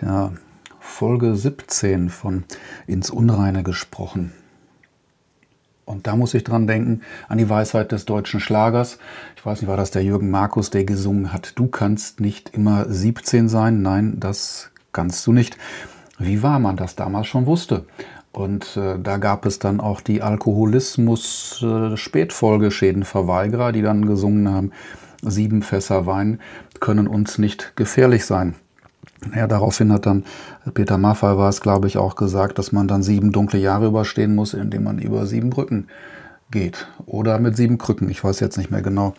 der Folge 17 von Ins Unreine gesprochen. Und da muss ich dran denken, an die Weisheit des deutschen Schlagers. Ich weiß nicht, war das der Jürgen Markus, der gesungen hat, du kannst nicht immer 17 sein. Nein, das kannst du nicht. Wie wahr man das damals schon wusste. Und äh, da gab es dann auch die Alkoholismus-Spätfolgeschädenverweigerer, äh, die dann gesungen haben, sieben Fässer Wein können uns nicht gefährlich sein. Ja, daraufhin hat dann Peter Maffay war es, glaube ich, auch gesagt, dass man dann sieben dunkle Jahre überstehen muss, indem man über sieben Brücken geht. Oder mit sieben Krücken. Ich weiß jetzt nicht mehr genau,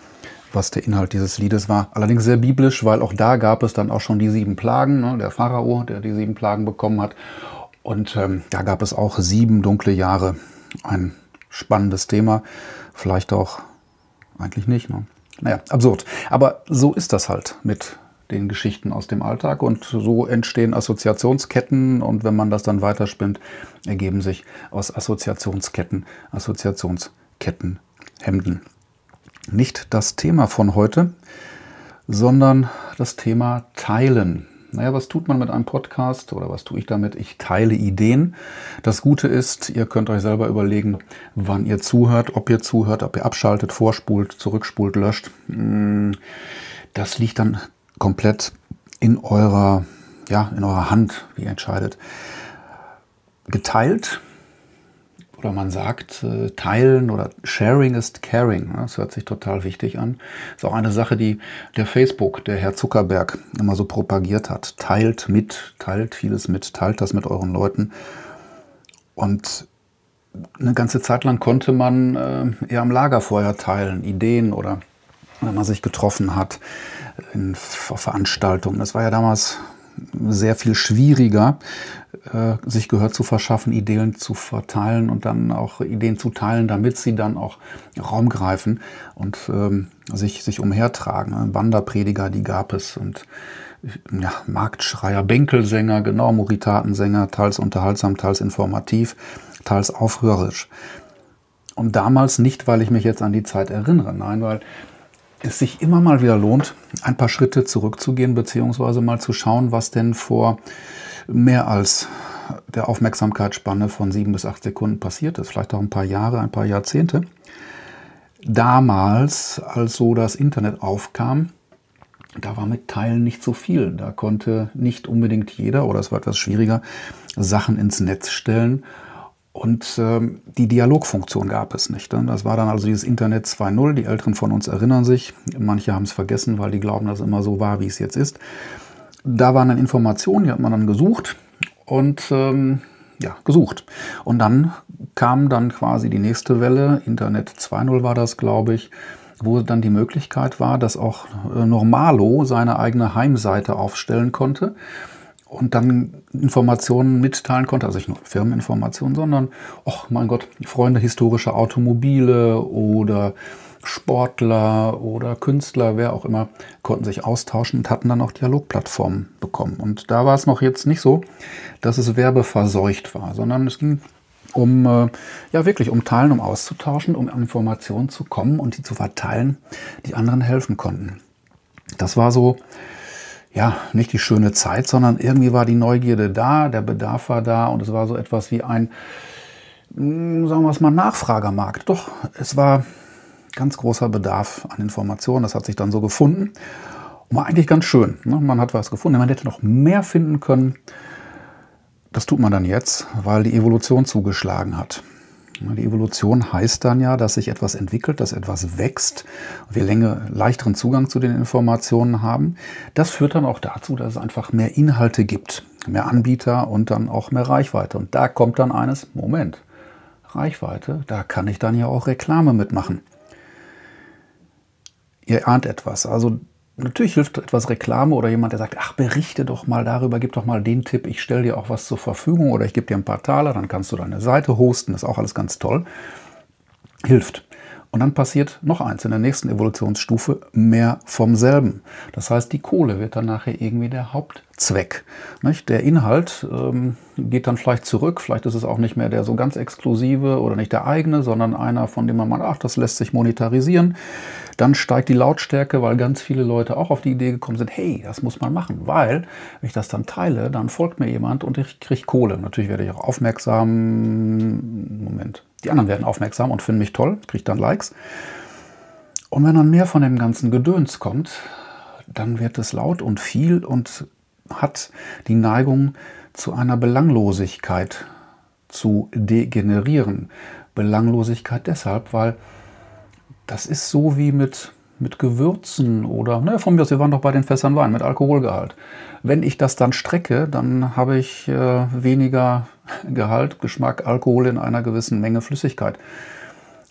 was der Inhalt dieses Liedes war. Allerdings sehr biblisch, weil auch da gab es dann auch schon die sieben Plagen. Ne? Der Pharao, der die sieben Plagen bekommen hat. Und ähm, da gab es auch sieben dunkle Jahre. Ein spannendes Thema. Vielleicht auch eigentlich nicht. Ne? Naja, absurd. Aber so ist das halt mit den Geschichten aus dem Alltag und so entstehen Assoziationsketten und wenn man das dann weiterspinnt, ergeben sich aus Assoziationsketten Assoziationsketten Hemden. Nicht das Thema von heute, sondern das Thema Teilen. Naja, was tut man mit einem Podcast oder was tue ich damit? Ich teile Ideen. Das Gute ist, ihr könnt euch selber überlegen, wann ihr zuhört, ob ihr zuhört, ob ihr abschaltet, vorspult, zurückspult, löscht. Hm, das liegt dann komplett in eurer, ja, in eurer Hand, wie ihr entscheidet. Geteilt oder man sagt, äh, teilen oder sharing ist caring. Das hört sich total wichtig an. Ist auch eine Sache, die der Facebook, der Herr Zuckerberg, immer so propagiert hat. Teilt mit, teilt vieles mit, teilt das mit euren Leuten. Und eine ganze Zeit lang konnte man äh, eher am Lagerfeuer teilen, Ideen oder wenn man sich getroffen hat in Veranstaltungen. Das war ja damals sehr viel schwieriger, äh, sich Gehör zu verschaffen, Ideen zu verteilen und dann auch Ideen zu teilen, damit sie dann auch Raum greifen und ähm, sich, sich umhertragen. Wanderprediger, die gab es und ja, Marktschreier, Bänkelsänger, genau, Moritatensänger, teils unterhaltsam, teils informativ, teils aufrührerisch. Und damals nicht, weil ich mich jetzt an die Zeit erinnere, nein, weil es sich immer mal wieder lohnt, ein paar Schritte zurückzugehen, beziehungsweise mal zu schauen, was denn vor mehr als der Aufmerksamkeitsspanne von sieben bis acht Sekunden passiert ist, vielleicht auch ein paar Jahre, ein paar Jahrzehnte. Damals, als so das Internet aufkam, da war mit Teilen nicht so viel. Da konnte nicht unbedingt jeder, oder es war etwas schwieriger, Sachen ins Netz stellen und ähm, die Dialogfunktion gab es nicht. Ne? Das war dann also dieses Internet 2.0. Die Älteren von uns erinnern sich. Manche haben es vergessen, weil die glauben, dass es immer so war, wie es jetzt ist. Da waren dann Informationen, die hat man dann gesucht und ähm, ja, gesucht. Und dann kam dann quasi die nächste Welle. Internet 2.0 war das, glaube ich wo dann die Möglichkeit war, dass auch äh, Normalo seine eigene Heimseite aufstellen konnte und dann Informationen mitteilen konnte, also nicht nur Firmeninformationen, sondern, ach mein Gott, Freunde historischer Automobile oder Sportler oder Künstler, wer auch immer, konnten sich austauschen und hatten dann auch Dialogplattformen bekommen. Und da war es noch jetzt nicht so, dass es werbeverseucht war, sondern es ging um äh, ja wirklich um Teilen, um auszutauschen, um Informationen zu kommen und die zu verteilen, die anderen helfen konnten. Das war so ja, nicht die schöne Zeit, sondern irgendwie war die Neugierde da, der Bedarf war da und es war so etwas wie ein, hm, sagen wir es mal, Nachfragermarkt. Doch, es war ganz großer Bedarf an Informationen, das hat sich dann so gefunden. Und war eigentlich ganz schön. Ne? Man hat was gefunden, man hätte noch mehr finden können. Das tut man dann jetzt, weil die Evolution zugeschlagen hat. Die Evolution heißt dann ja, dass sich etwas entwickelt, dass etwas wächst, wir länger, leichteren Zugang zu den Informationen haben. Das führt dann auch dazu, dass es einfach mehr Inhalte gibt, mehr Anbieter und dann auch mehr Reichweite. Und da kommt dann eines, Moment, Reichweite, da kann ich dann ja auch Reklame mitmachen. Ihr ahnt etwas. Also Natürlich hilft etwas Reklame oder jemand, der sagt, ach, berichte doch mal darüber, gib doch mal den Tipp, ich stelle dir auch was zur Verfügung oder ich gebe dir ein paar Taler, dann kannst du deine Seite hosten, das ist auch alles ganz toll. Hilft. Und dann passiert noch eins in der nächsten Evolutionsstufe, mehr vom selben. Das heißt, die Kohle wird dann nachher irgendwie der Hauptzweck. Nicht? Der Inhalt ähm, geht dann vielleicht zurück, vielleicht ist es auch nicht mehr der so ganz exklusive oder nicht der eigene, sondern einer, von dem man meint, ach, das lässt sich monetarisieren. Dann steigt die Lautstärke, weil ganz viele Leute auch auf die Idee gekommen sind, hey, das muss man machen, weil wenn ich das dann teile, dann folgt mir jemand und ich kriege Kohle. Natürlich werde ich auch aufmerksam. Moment, die anderen werden aufmerksam und finden mich toll, kriege dann Likes. Und wenn dann mehr von dem ganzen Gedöns kommt, dann wird es laut und viel und hat die Neigung zu einer Belanglosigkeit zu degenerieren. Belanglosigkeit deshalb, weil das ist so wie mit, mit Gewürzen oder, ne, von mir aus, wir waren doch bei den Fässern Wein mit Alkoholgehalt. Wenn ich das dann strecke, dann habe ich äh, weniger Gehalt, Geschmack, Alkohol in einer gewissen Menge Flüssigkeit.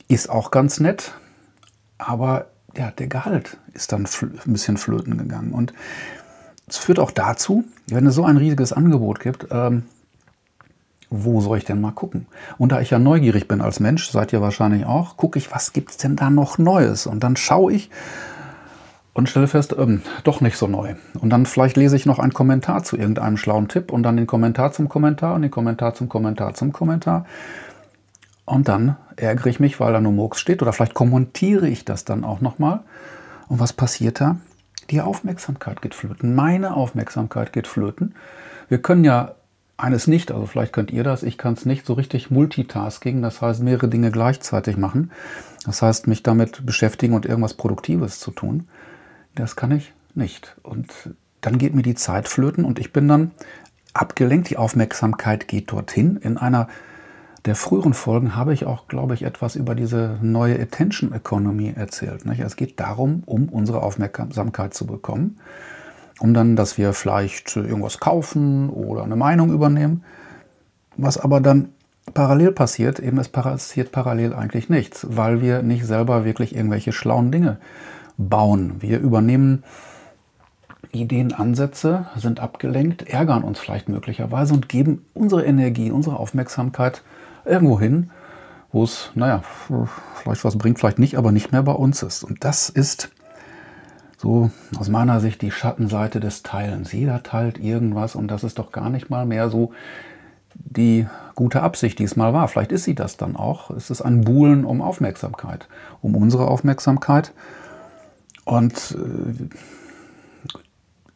Ist auch ganz nett, aber ja, der Gehalt ist dann ein bisschen flöten gegangen. Und es führt auch dazu, wenn es so ein riesiges Angebot gibt, ähm, wo soll ich denn mal gucken? Und da ich ja neugierig bin als Mensch, seid ihr wahrscheinlich auch, gucke ich, was gibt es denn da noch Neues? Und dann schaue ich und stelle fest, ähm, doch nicht so neu. Und dann vielleicht lese ich noch einen Kommentar zu irgendeinem schlauen Tipp und dann den Kommentar zum Kommentar und den Kommentar zum Kommentar zum Kommentar. Und dann ärgere ich mich, weil da nur Murks steht. Oder vielleicht kommentiere ich das dann auch nochmal. Und was passiert da? Die Aufmerksamkeit geht flöten. Meine Aufmerksamkeit geht flöten. Wir können ja eines nicht, also vielleicht könnt ihr das, ich kann es nicht so richtig multitasking, das heißt mehrere Dinge gleichzeitig machen. Das heißt, mich damit beschäftigen und irgendwas Produktives zu tun. Das kann ich nicht. Und dann geht mir die Zeit flöten und ich bin dann abgelenkt. Die Aufmerksamkeit geht dorthin. In einer der früheren Folgen habe ich auch, glaube ich, etwas über diese neue Attention Economy erzählt. Es geht darum, um unsere Aufmerksamkeit zu bekommen, um dann, dass wir vielleicht irgendwas kaufen oder eine Meinung übernehmen. Was aber dann parallel passiert, eben es passiert parallel eigentlich nichts, weil wir nicht selber wirklich irgendwelche schlauen Dinge bauen. Wir übernehmen Ideen, Ansätze, sind abgelenkt, ärgern uns vielleicht möglicherweise und geben unsere Energie, unsere Aufmerksamkeit irgendwo hin, wo es, naja, vielleicht was bringt, vielleicht nicht, aber nicht mehr bei uns ist. Und das ist so aus meiner Sicht die Schattenseite des Teilens. Jeder teilt irgendwas und das ist doch gar nicht mal mehr so die gute Absicht, die es mal war. Vielleicht ist sie das dann auch. Es ist ein Buhlen um Aufmerksamkeit, um unsere Aufmerksamkeit. Und äh,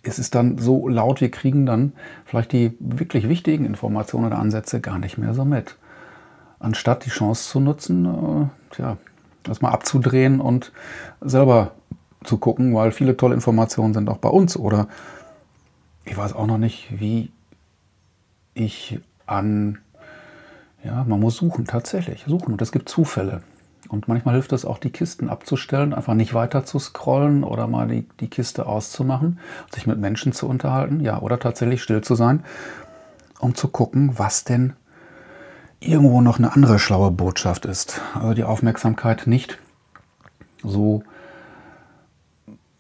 es ist dann so laut, wir kriegen dann vielleicht die wirklich wichtigen Informationen oder Ansätze gar nicht mehr so mit. Anstatt die Chance zu nutzen, äh, tja, das mal abzudrehen und selber zu gucken, weil viele tolle Informationen sind auch bei uns. Oder ich weiß auch noch nicht, wie ich an, ja, man muss suchen, tatsächlich suchen. Und es gibt Zufälle. Und manchmal hilft es auch, die Kisten abzustellen, einfach nicht weiter zu scrollen oder mal die, die Kiste auszumachen, sich mit Menschen zu unterhalten, ja, oder tatsächlich still zu sein, um zu gucken, was denn irgendwo noch eine andere schlaue Botschaft ist. Also die Aufmerksamkeit nicht so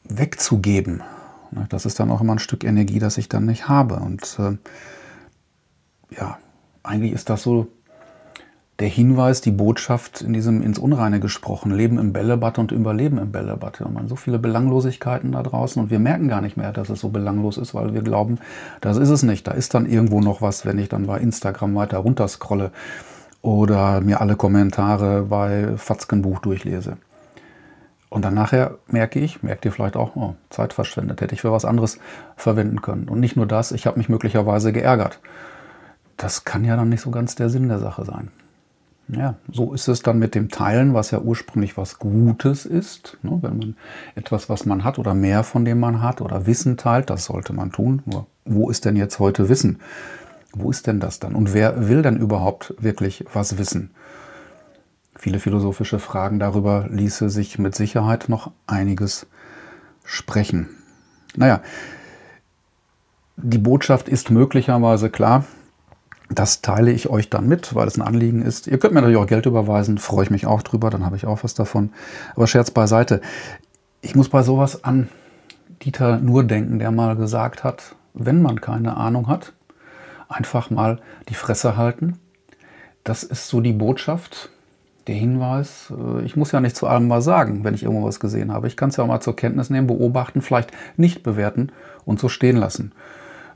wegzugeben. Das ist dann auch immer ein Stück Energie, das ich dann nicht habe. Und äh, ja, eigentlich ist das so der Hinweis, die Botschaft in diesem ins Unreine gesprochen, Leben im Bällebad und Überleben im Bällebad. Und man so viele Belanglosigkeiten da draußen und wir merken gar nicht mehr, dass es so belanglos ist, weil wir glauben, das ist es nicht. Da ist dann irgendwo noch was, wenn ich dann bei Instagram weiter runterscrolle oder mir alle Kommentare bei Fatzkenbuch durchlese. Und dann nachher merke ich, merkt ihr vielleicht auch, oh, Zeit verschwendet, hätte ich für was anderes verwenden können. Und nicht nur das, ich habe mich möglicherweise geärgert. Das kann ja dann nicht so ganz der Sinn der Sache sein. Ja, so ist es dann mit dem Teilen, was ja ursprünglich was Gutes ist. Ne? Wenn man etwas, was man hat oder mehr von dem man hat oder Wissen teilt, das sollte man tun. Nur, wo ist denn jetzt heute Wissen? Wo ist denn das dann? Und wer will denn überhaupt wirklich was wissen? Viele philosophische Fragen darüber ließe sich mit Sicherheit noch einiges sprechen. Naja, die Botschaft ist möglicherweise klar. Das teile ich euch dann mit, weil es ein Anliegen ist. Ihr könnt mir natürlich auch Geld überweisen, freue ich mich auch drüber, dann habe ich auch was davon. Aber Scherz beiseite. Ich muss bei sowas an Dieter Nur denken, der mal gesagt hat, wenn man keine Ahnung hat, einfach mal die Fresse halten. Das ist so die Botschaft. Der Hinweis, äh, ich muss ja nicht zu allem mal sagen, wenn ich irgendwo was gesehen habe. Ich kann es ja auch mal zur Kenntnis nehmen, beobachten, vielleicht nicht bewerten und so stehen lassen.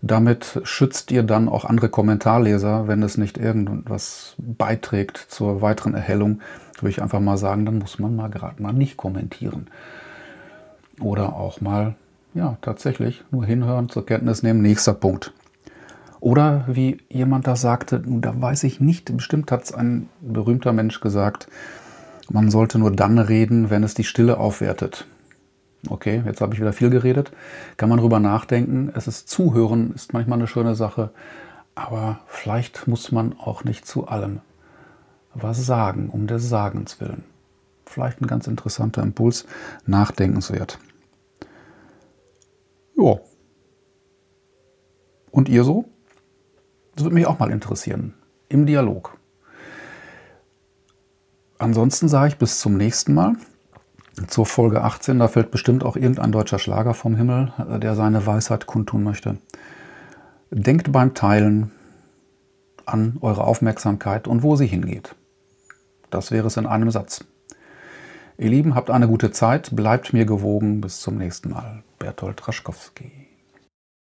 Damit schützt ihr dann auch andere Kommentarleser, wenn es nicht irgendwas beiträgt zur weiteren Erhellung, würde ich einfach mal sagen, dann muss man mal gerade mal nicht kommentieren. Oder auch mal, ja, tatsächlich nur hinhören, zur Kenntnis nehmen, nächster Punkt. Oder wie jemand da sagte, da weiß ich nicht, bestimmt hat es ein berühmter Mensch gesagt, man sollte nur dann reden, wenn es die Stille aufwertet. Okay, jetzt habe ich wieder viel geredet. Kann man drüber nachdenken. Es ist Zuhören, ist manchmal eine schöne Sache. Aber vielleicht muss man auch nicht zu allem was sagen, um des Sagens willen. Vielleicht ein ganz interessanter Impuls, nachdenkenswert. Ja. Und ihr so? Das würde mich auch mal interessieren. Im Dialog. Ansonsten sage ich bis zum nächsten Mal. Zur Folge 18, da fällt bestimmt auch irgendein deutscher Schlager vom Himmel, der seine Weisheit kundtun möchte. Denkt beim Teilen an eure Aufmerksamkeit und wo sie hingeht. Das wäre es in einem Satz. Ihr Lieben, habt eine gute Zeit, bleibt mir gewogen. Bis zum nächsten Mal. Bertolt Raschkowski.